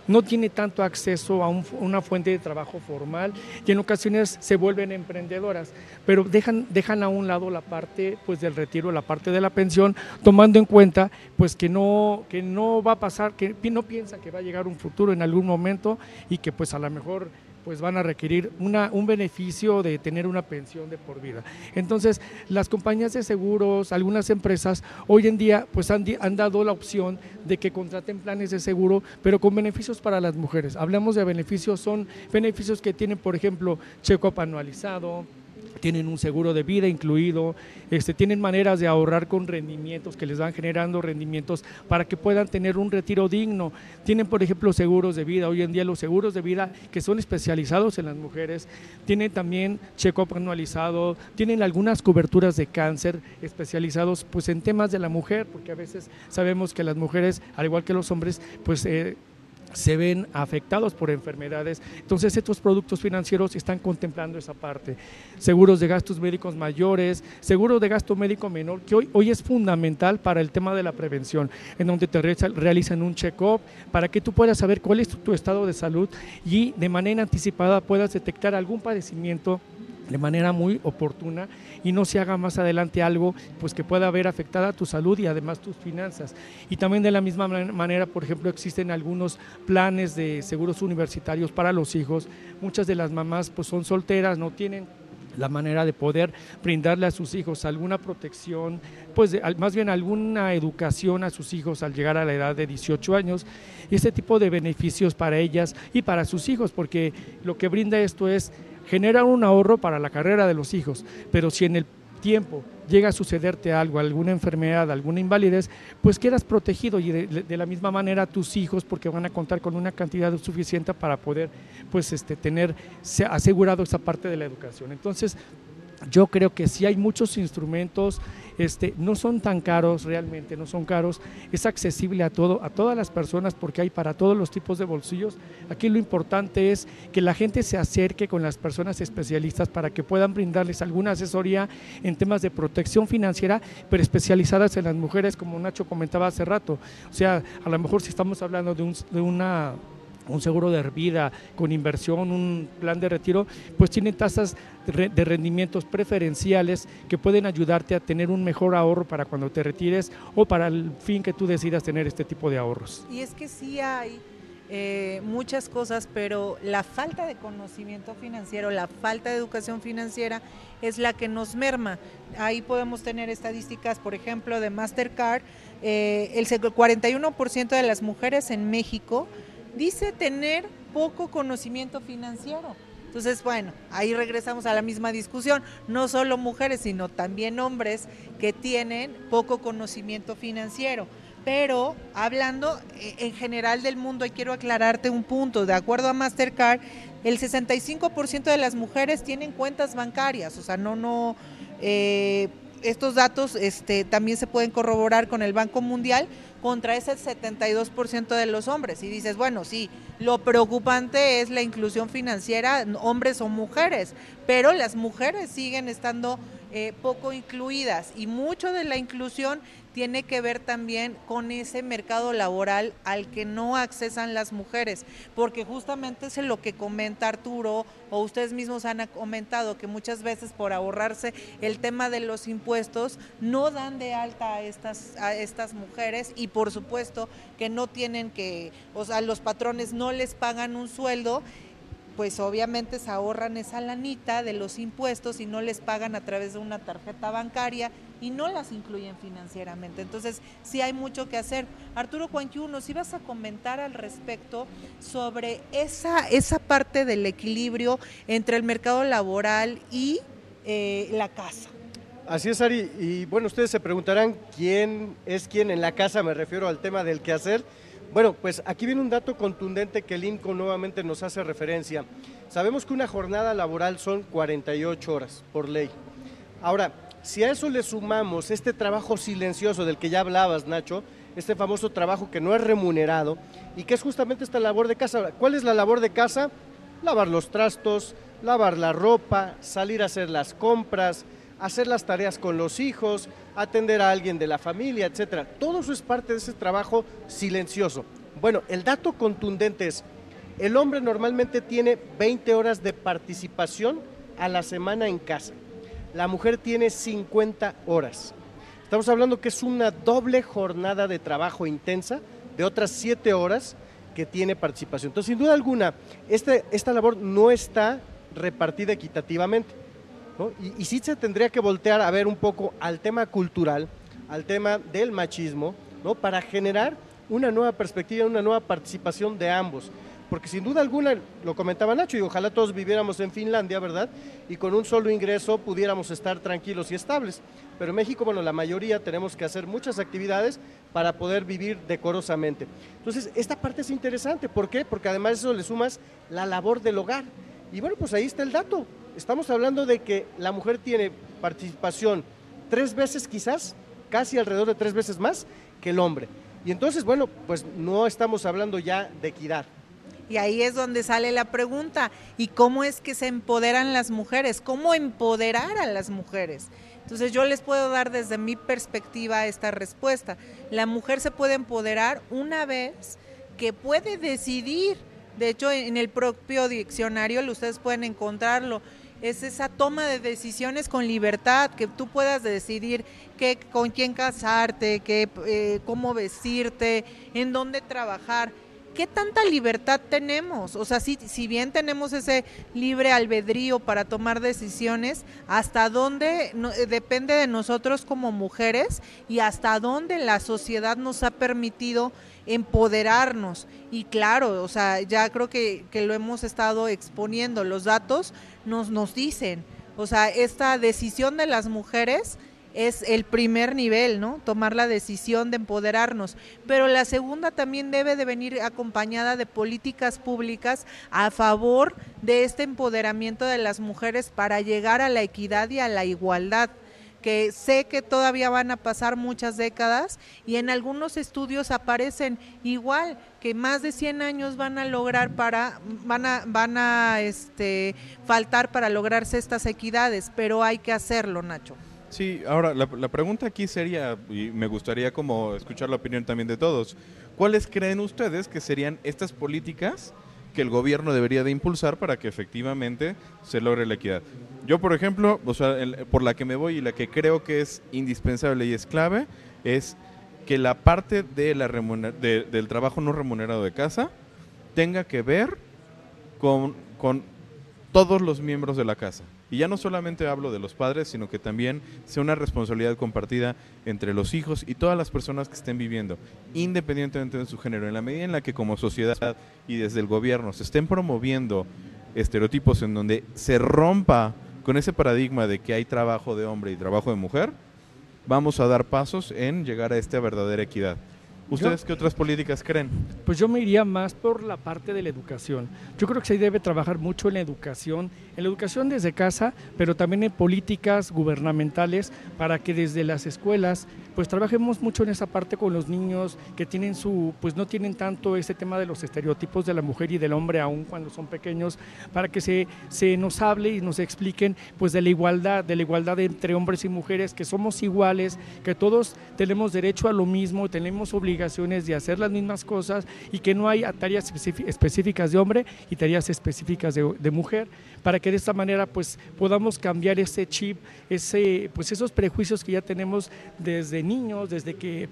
no tiene tanto acceso a una fuente de trabajo formal y en ocasiones se vuelven emprendedoras, pero dejan, dejan a un lado la parte pues del retiro, la parte de la pensión, tomando en cuenta pues que no, que no va a pasar, que no piensa que va a llegar un futuro en algún momento y que pues a lo mejor pues van a requerir una, un beneficio de tener una pensión de por vida. Entonces, las compañías de seguros, algunas empresas, hoy en día pues han, han dado la opción de que contraten planes de seguro, pero con beneficios para las mujeres. Hablamos de beneficios, son beneficios que tienen, por ejemplo, checo anualizado, tienen un seguro de vida incluido, este, tienen maneras de ahorrar con rendimientos que les van generando rendimientos para que puedan tener un retiro digno. Tienen, por ejemplo, seguros de vida. Hoy en día los seguros de vida que son especializados en las mujeres, tienen también check-up anualizado, tienen algunas coberturas de cáncer especializados pues en temas de la mujer, porque a veces sabemos que las mujeres, al igual que los hombres, pues eh, se ven afectados por enfermedades. Entonces estos productos financieros están contemplando esa parte. Seguros de gastos médicos mayores, seguros de gasto médico menor, que hoy, hoy es fundamental para el tema de la prevención, en donde te realizan un check-up para que tú puedas saber cuál es tu estado de salud y de manera anticipada puedas detectar algún padecimiento de manera muy oportuna y no se haga más adelante algo pues que pueda haber afectada tu salud y además tus finanzas. Y también de la misma manera, por ejemplo, existen algunos planes de seguros universitarios para los hijos. Muchas de las mamás pues son solteras, no tienen la manera de poder brindarle a sus hijos alguna protección, pues más bien alguna educación a sus hijos al llegar a la edad de 18 años, y este tipo de beneficios para ellas y para sus hijos, porque lo que brinda esto es generar un ahorro para la carrera de los hijos, pero si en el tiempo llega a sucederte algo, alguna enfermedad, alguna invalidez, pues quedas protegido y de, la misma manera tus hijos, porque van a contar con una cantidad suficiente para poder pues este, tener asegurado esa parte de la educación. Entonces, yo creo que si hay muchos instrumentos, este, no son tan caros realmente, no son caros, es accesible a todo, a todas las personas porque hay para todos los tipos de bolsillos. Aquí lo importante es que la gente se acerque con las personas especialistas para que puedan brindarles alguna asesoría en temas de protección financiera, pero especializadas en las mujeres, como Nacho comentaba hace rato. O sea, a lo mejor si estamos hablando de, un, de una un seguro de vida con inversión, un plan de retiro, pues tienen tasas de rendimientos preferenciales que pueden ayudarte a tener un mejor ahorro para cuando te retires o para el fin que tú decidas tener este tipo de ahorros. Y es que sí hay eh, muchas cosas, pero la falta de conocimiento financiero, la falta de educación financiera es la que nos merma. Ahí podemos tener estadísticas, por ejemplo, de Mastercard, eh, el 41% de las mujeres en México dice tener poco conocimiento financiero. Entonces, bueno, ahí regresamos a la misma discusión. No solo mujeres, sino también hombres que tienen poco conocimiento financiero. Pero hablando eh, en general del mundo, y quiero aclararte un punto, de acuerdo a Mastercard, el 65% de las mujeres tienen cuentas bancarias, o sea, no, no, eh, estos datos este, también se pueden corroborar con el Banco Mundial contra ese 72% de los hombres. Y dices, bueno, sí, lo preocupante es la inclusión financiera, hombres o mujeres, pero las mujeres siguen estando eh, poco incluidas y mucho de la inclusión tiene que ver también con ese mercado laboral al que no accesan las mujeres, porque justamente es lo que comenta Arturo o ustedes mismos han comentado que muchas veces por ahorrarse el tema de los impuestos no dan de alta a estas a estas mujeres y por supuesto que no tienen que, o sea, los patrones no les pagan un sueldo pues obviamente se ahorran esa lanita de los impuestos y no les pagan a través de una tarjeta bancaria y no las incluyen financieramente. Entonces, sí hay mucho que hacer. Arturo Cuanquiuno, si vas a comentar al respecto sobre esa, esa parte del equilibrio entre el mercado laboral y eh, la casa. Así es, Ari. Y bueno, ustedes se preguntarán quién es quién en la casa, me refiero al tema del quehacer. Bueno, pues aquí viene un dato contundente que el INCO nuevamente nos hace referencia. Sabemos que una jornada laboral son 48 horas por ley. Ahora, si a eso le sumamos este trabajo silencioso del que ya hablabas, Nacho, este famoso trabajo que no es remunerado y que es justamente esta labor de casa. ¿Cuál es la labor de casa? Lavar los trastos, lavar la ropa, salir a hacer las compras, hacer las tareas con los hijos, atender a alguien de la familia, etcétera. Todo eso es parte de ese trabajo silencioso. Bueno, el dato contundente es, el hombre normalmente tiene 20 horas de participación a la semana en casa. La mujer tiene 50 horas. Estamos hablando que es una doble jornada de trabajo intensa de otras 7 horas que tiene participación. Entonces, sin duda alguna, este, esta labor no está repartida equitativamente. Y, sí se tendría que voltear a ver un poco al tema cultural, al tema del machismo, ¿no? para generar una nueva perspectiva, una nueva participación de ambos. Porque sin duda alguna, lo comentaba Nacho, y ojalá todos viviéramos en Finlandia, ¿verdad? Y con un solo ingreso pudiéramos estar tranquilos y estables. Pero en México, bueno, la mayoría tenemos que hacer muchas actividades para poder vivir decorosamente. Entonces, esta parte es interesante. ¿Por qué? Porque además eso le sumas la labor del hogar. Y bueno, pues ahí está el dato estamos hablando de que la mujer tiene participación tres veces quizás, casi alrededor de tres veces más que el hombre. Y entonces, bueno, pues no estamos hablando ya de equidad. Y ahí es donde sale la pregunta, ¿y cómo es que se empoderan las mujeres? ¿Cómo empoderar a las mujeres? Entonces yo les puedo dar desde mi perspectiva esta respuesta. La mujer se puede empoderar una vez que puede decidir. De hecho, en el propio diccionario ustedes pueden encontrarlo es esa toma de decisiones con libertad, que tú puedas decidir qué, con quién casarte, qué, eh, cómo vestirte, en dónde trabajar. ¿Qué tanta libertad tenemos? O sea, si, si bien tenemos ese libre albedrío para tomar decisiones, ¿hasta dónde eh, depende de nosotros como mujeres y hasta dónde la sociedad nos ha permitido empoderarnos? Y claro, o sea, ya creo que, que lo hemos estado exponiendo, los datos nos, nos dicen. O sea, esta decisión de las mujeres es el primer nivel, ¿no? Tomar la decisión de empoderarnos. Pero la segunda también debe de venir acompañada de políticas públicas a favor de este empoderamiento de las mujeres para llegar a la equidad y a la igualdad que sé que todavía van a pasar muchas décadas y en algunos estudios aparecen igual que más de 100 años van a lograr para van a van a este faltar para lograrse estas equidades, pero hay que hacerlo, Nacho. Sí, ahora la, pregunta aquí sería y me gustaría como escuchar la opinión también de todos. ¿Cuáles creen ustedes que serían estas políticas que el gobierno debería de impulsar para que efectivamente se logre la equidad. Yo, por ejemplo, o sea, por la que me voy y la que creo que es indispensable y es clave, es que la parte de la del trabajo no remunerado de casa tenga que ver con, con todos los miembros de la casa. Y ya no solamente hablo de los padres, sino que también sea una responsabilidad compartida entre los hijos y todas las personas que estén viviendo, independientemente de su género. En la medida en la que como sociedad y desde el gobierno se estén promoviendo estereotipos en donde se rompa con ese paradigma de que hay trabajo de hombre y trabajo de mujer, vamos a dar pasos en llegar a esta verdadera equidad. ¿Ustedes qué otras políticas creen? Pues yo me iría más por la parte de la educación. Yo creo que se debe trabajar mucho en la educación, en la educación desde casa, pero también en políticas gubernamentales para que desde las escuelas pues trabajemos mucho en esa parte con los niños que tienen su, pues no tienen tanto ese tema de los estereotipos de la mujer y del hombre aún cuando son pequeños, para que se, se nos hable y nos expliquen pues de la igualdad, de la igualdad entre hombres y mujeres, que somos iguales, que todos tenemos derecho a lo mismo, tenemos obligaciones de hacer las mismas cosas y que no hay tareas específicas de hombre y tareas específicas de, de mujer, para que de esta manera pues podamos cambiar ese chip, ese, pues esos prejuicios que ya tenemos desde niños, desde que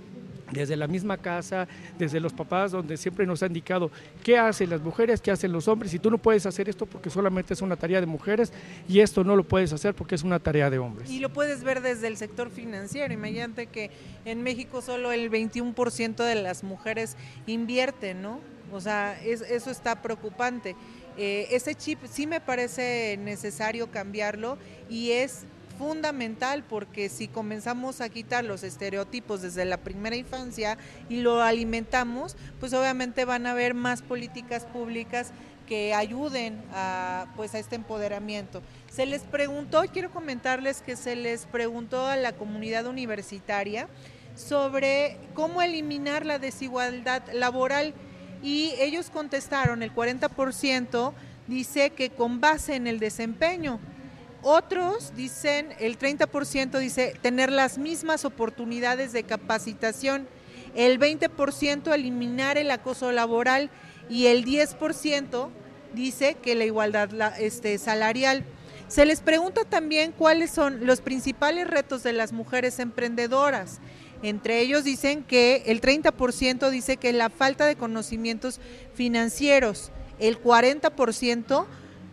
desde la misma casa, desde los papás, donde siempre nos ha indicado qué hacen las mujeres, qué hacen los hombres, y tú no puedes hacer esto porque solamente es una tarea de mujeres y esto no lo puedes hacer porque es una tarea de hombres. Y lo puedes ver desde el sector financiero, imagínate que en México solo el 21% de las mujeres invierten, ¿no? O sea, eso está preocupante. Eh, ese chip sí me parece necesario cambiarlo y es fundamental porque si comenzamos a quitar los estereotipos desde la primera infancia y lo alimentamos, pues obviamente van a haber más políticas públicas que ayuden a pues a este empoderamiento. Se les preguntó, quiero comentarles que se les preguntó a la comunidad universitaria sobre cómo eliminar la desigualdad laboral y ellos contestaron, el 40% dice que con base en el desempeño, otros dicen, el 30% dice tener las mismas oportunidades de capacitación, el 20% eliminar el acoso laboral y el 10% dice que la igualdad este, salarial. Se les pregunta también cuáles son los principales retos de las mujeres emprendedoras. Entre ellos dicen que el 30% dice que la falta de conocimientos financieros, el 40%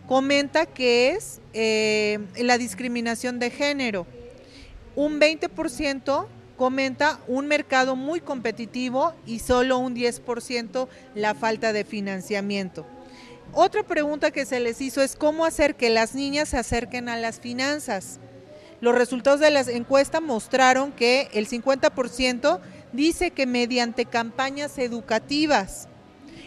comenta que es eh, la discriminación de género. Un 20% comenta un mercado muy competitivo y solo un 10% la falta de financiamiento. Otra pregunta que se les hizo es cómo hacer que las niñas se acerquen a las finanzas. Los resultados de la encuesta mostraron que el 50% dice que mediante campañas educativas,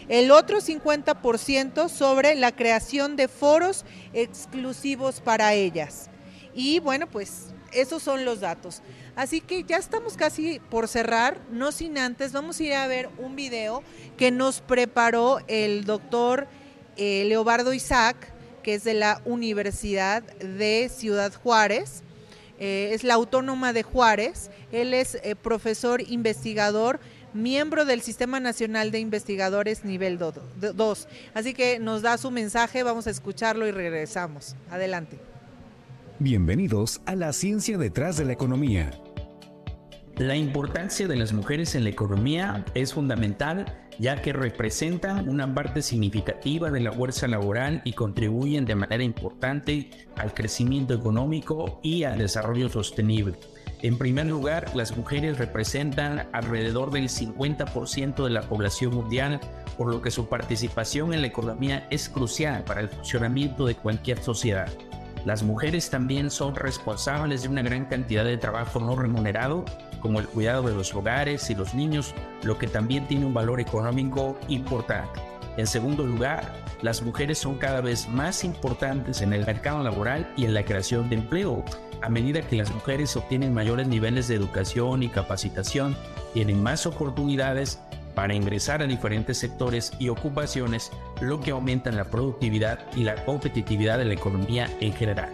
el otro 50% sobre la creación de foros exclusivos para ellas. Y bueno, pues esos son los datos. Así que ya estamos casi por cerrar, no sin antes, vamos a ir a ver un video que nos preparó el doctor eh, Leobardo Isaac, que es de la Universidad de Ciudad Juárez. Eh, es la Autónoma de Juárez. Él es eh, profesor investigador miembro del Sistema Nacional de Investigadores nivel 2. Así que nos da su mensaje, vamos a escucharlo y regresamos. Adelante. Bienvenidos a la ciencia detrás de la economía. La importancia de las mujeres en la economía es fundamental ya que representan una parte significativa de la fuerza laboral y contribuyen de manera importante al crecimiento económico y al desarrollo sostenible. En primer lugar, las mujeres representan alrededor del 50% de la población mundial, por lo que su participación en la economía es crucial para el funcionamiento de cualquier sociedad. Las mujeres también son responsables de una gran cantidad de trabajo no remunerado, como el cuidado de los hogares y los niños, lo que también tiene un valor económico importante. En segundo lugar, las mujeres son cada vez más importantes en el mercado laboral y en la creación de empleo, a medida que las mujeres obtienen mayores niveles de educación y capacitación, tienen más oportunidades para ingresar a diferentes sectores y ocupaciones, lo que aumenta la productividad y la competitividad de la economía en general.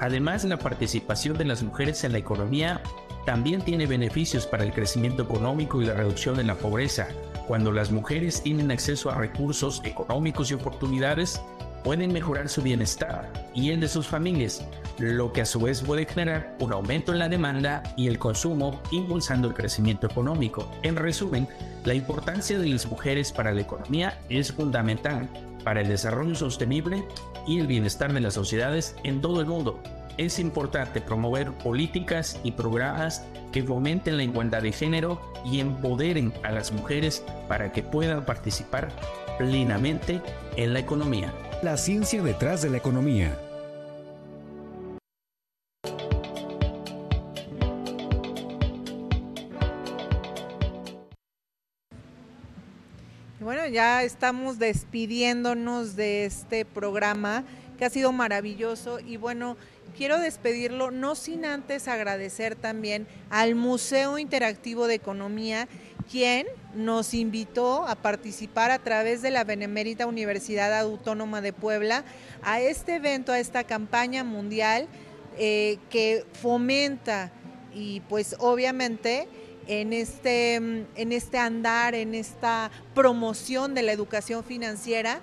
Además, la participación de las mujeres en la economía también tiene beneficios para el crecimiento económico y la reducción de la pobreza. Cuando las mujeres tienen acceso a recursos económicos y oportunidades, pueden mejorar su bienestar y el de sus familias, lo que a su vez puede generar un aumento en la demanda y el consumo, impulsando el crecimiento económico. En resumen, la importancia de las mujeres para la economía es fundamental para el desarrollo sostenible y el bienestar de las sociedades en todo el mundo. Es importante promover políticas y programas que fomenten la igualdad de género y empoderen a las mujeres para que puedan participar plenamente en la economía. La ciencia detrás de la economía. Bueno, ya estamos despidiéndonos de este programa que ha sido maravilloso y bueno, quiero despedirlo no sin antes agradecer también al Museo Interactivo de Economía, quien nos invitó a participar a través de la Benemérita Universidad Autónoma de Puebla a este evento, a esta campaña mundial eh, que fomenta y pues obviamente en este, en este andar, en esta promoción de la educación financiera,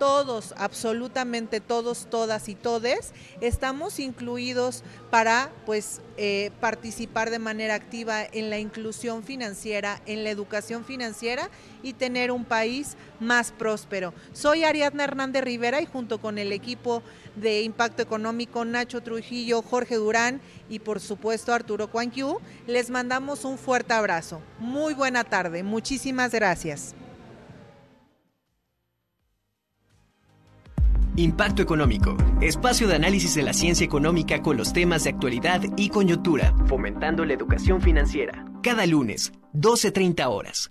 todos, absolutamente todos, todas y todes, estamos incluidos para pues eh, participar de manera activa en la inclusión financiera, en la educación financiera y tener un país más próspero. Soy Ariadna Hernández Rivera y junto con el equipo de Impacto Económico, Nacho Trujillo, Jorge Durán y por supuesto Arturo Cuanquiu, les mandamos un fuerte abrazo. Muy buena tarde, muchísimas gracias. Impacto Económico, espacio de análisis de la ciencia económica con los temas de actualidad y coyuntura, fomentando la educación financiera. Cada lunes, 12.30 horas.